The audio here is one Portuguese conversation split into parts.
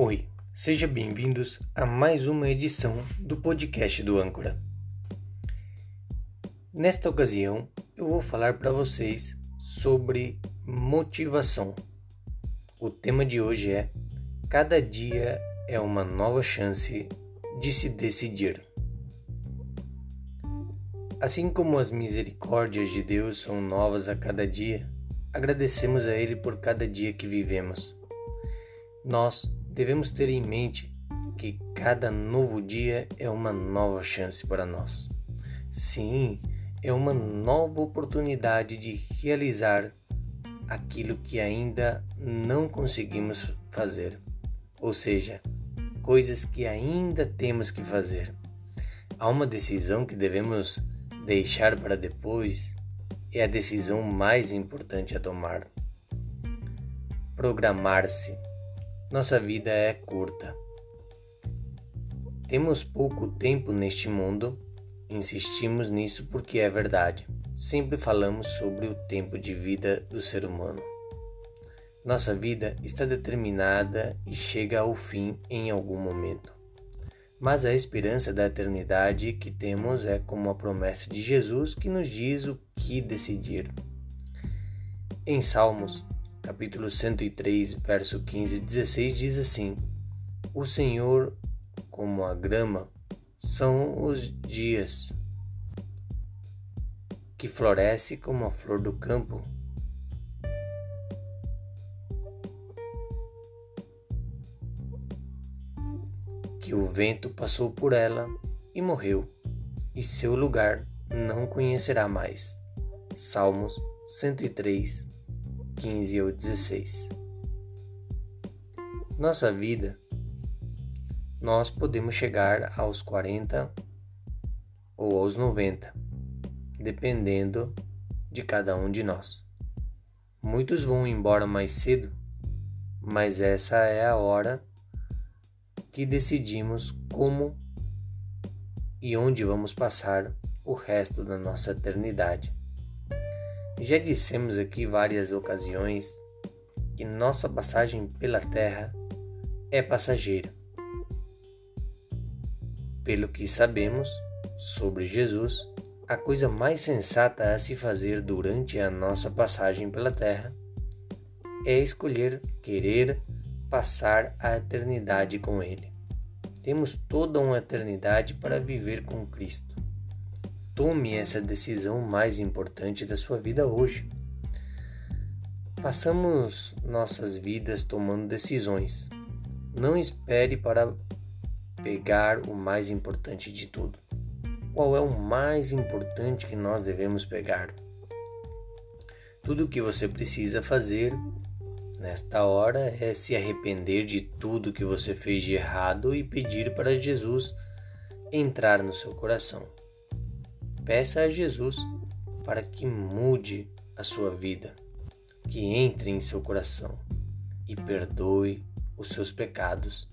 Oi, sejam bem-vindos a mais uma edição do podcast do Âncora. Nesta ocasião, eu vou falar para vocês sobre motivação. O tema de hoje é: Cada dia é uma nova chance de se decidir. Assim como as misericórdias de Deus são novas a cada dia, agradecemos a Ele por cada dia que vivemos. Nós devemos ter em mente que cada novo dia é uma nova chance para nós. Sim, é uma nova oportunidade de realizar aquilo que ainda não conseguimos fazer, ou seja, coisas que ainda temos que fazer. Há uma decisão que devemos deixar para depois, é a decisão mais importante a tomar. Programar-se. Nossa vida é curta. Temos pouco tempo neste mundo, insistimos nisso porque é verdade. Sempre falamos sobre o tempo de vida do ser humano. Nossa vida está determinada e chega ao fim em algum momento. Mas a esperança da eternidade que temos é como a promessa de Jesus que nos diz o que decidir. Em Salmos, capítulo 103, verso 15 e 16 diz assim: O Senhor, como a grama, são os dias que floresce como a flor do campo. que o vento passou por ela e morreu, e seu lugar não conhecerá mais. Salmos 103, 15 ou 16. Nossa vida, nós podemos chegar aos 40 ou aos 90, dependendo de cada um de nós. Muitos vão embora mais cedo, mas essa é a hora que decidimos como e onde vamos passar o resto da nossa eternidade. Já dissemos aqui várias ocasiões que nossa passagem pela Terra é passageira. Pelo que sabemos sobre Jesus, a coisa mais sensata a se fazer durante a nossa passagem pela Terra é escolher querer passar a eternidade com Ele. Temos toda uma eternidade para viver com Cristo. Tome essa decisão mais importante da sua vida hoje. Passamos nossas vidas tomando decisões. Não espere para pegar o mais importante de tudo. Qual é o mais importante que nós devemos pegar? Tudo o que você precisa fazer Nesta hora é se arrepender de tudo que você fez de errado e pedir para Jesus entrar no seu coração. Peça a Jesus para que mude a sua vida, que entre em seu coração e perdoe os seus pecados,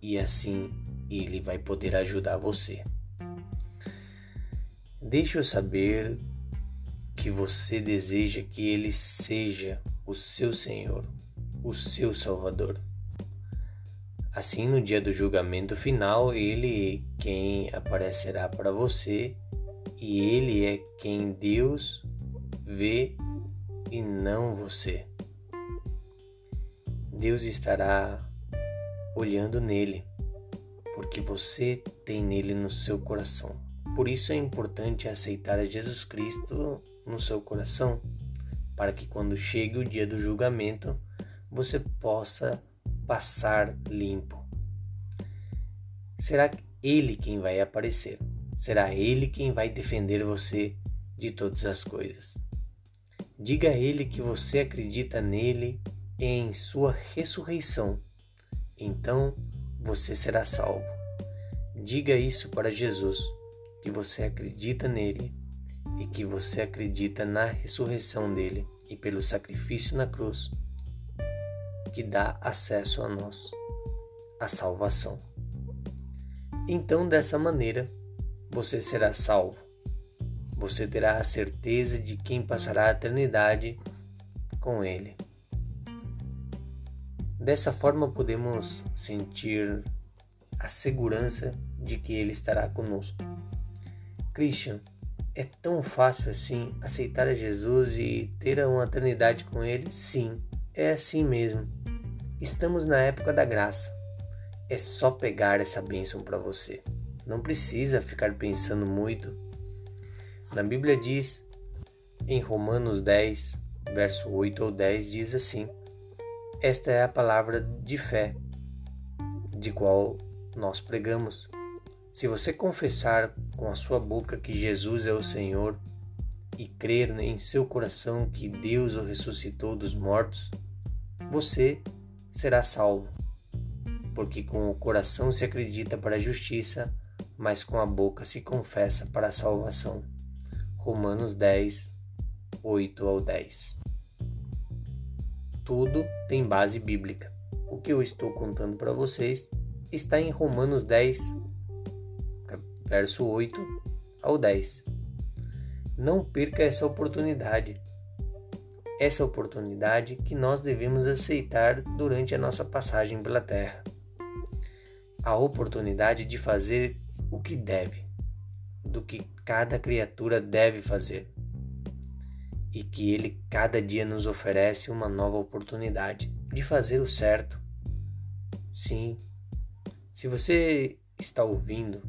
e assim ele vai poder ajudar você. Deixe eu saber que você deseja que ele seja o seu Senhor o seu Salvador. Assim, no dia do julgamento final, ele quem aparecerá para você e ele é quem Deus vê e não você. Deus estará olhando nele, porque você tem nele no seu coração. Por isso é importante aceitar Jesus Cristo no seu coração, para que quando chegue o dia do julgamento, você possa passar limpo. Será Ele quem vai aparecer. Será Ele quem vai defender você de todas as coisas. Diga a Ele que você acredita nele e em sua ressurreição. Então você será salvo. Diga isso para Jesus, que você acredita nele e que você acredita na ressurreição dele e pelo sacrifício na cruz que dá acesso a nós, a salvação. Então, dessa maneira, você será salvo. Você terá a certeza de quem passará a eternidade com Ele. Dessa forma podemos sentir a segurança de que Ele estará conosco. Christian, é tão fácil assim aceitar a Jesus e ter uma eternidade com Ele? Sim, é assim mesmo. Estamos na época da graça. É só pegar essa bênção para você. Não precisa ficar pensando muito. Na Bíblia diz, em Romanos 10, verso 8 ou 10, diz assim: Esta é a palavra de fé, de qual nós pregamos. Se você confessar com a sua boca que Jesus é o Senhor e crer em seu coração que Deus o ressuscitou dos mortos, você será salvo. Porque com o coração se acredita para a justiça, mas com a boca se confessa para a salvação. Romanos 10, 8 ao 10. Tudo tem base bíblica. O que eu estou contando para vocês está em Romanos 10, verso 8 ao 10. Não perca essa oportunidade. Essa oportunidade que nós devemos aceitar durante a nossa passagem pela terra. A oportunidade de fazer o que deve, do que cada criatura deve fazer. E que ele cada dia nos oferece uma nova oportunidade de fazer o certo. Sim, se você está ouvindo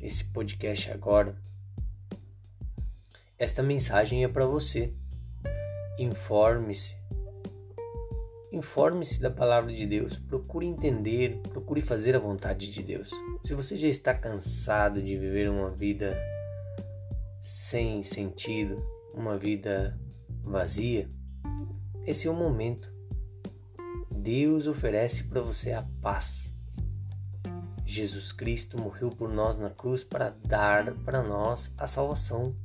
esse podcast agora, esta mensagem é para você. Informe-se. Informe-se da palavra de Deus. Procure entender, procure fazer a vontade de Deus. Se você já está cansado de viver uma vida sem sentido, uma vida vazia, esse é o momento. Deus oferece para você a paz Jesus Cristo morreu por nós na cruz para dar para nós a salvação.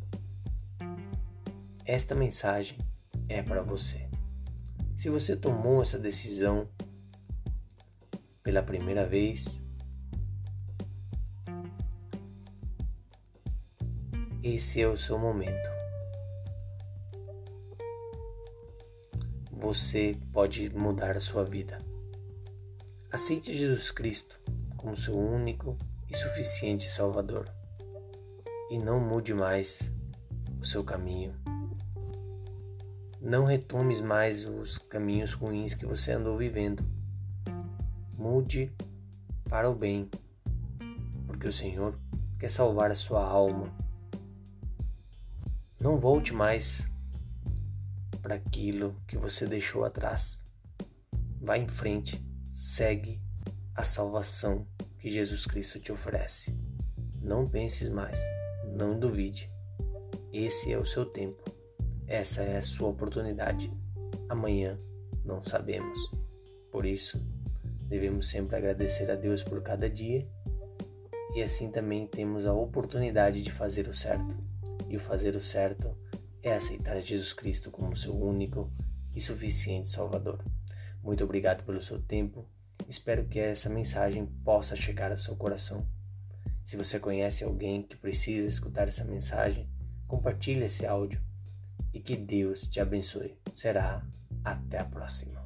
Esta mensagem é para você. Se você tomou essa decisão pela primeira vez, esse é o seu momento. Você pode mudar a sua vida. Aceite Jesus Cristo como seu único e suficiente Salvador. E não mude mais o seu caminho. Não retomes mais os caminhos ruins que você andou vivendo. Mude para o bem, porque o Senhor quer salvar a sua alma. Não volte mais para aquilo que você deixou atrás. Vá em frente, segue a salvação que Jesus Cristo te oferece. Não penses mais, não duvide. Esse é o seu tempo, essa é a sua oportunidade. Amanhã não sabemos. Por isso, devemos sempre agradecer a Deus por cada dia e assim também temos a oportunidade de fazer o certo. E o fazer o certo é aceitar Jesus Cristo como seu único e suficiente Salvador. Muito obrigado pelo seu tempo Espero que essa mensagem possa chegar ao seu coração. Se você conhece alguém que precisa escutar essa mensagem, compartilhe esse áudio e que Deus te abençoe. Será até a próxima.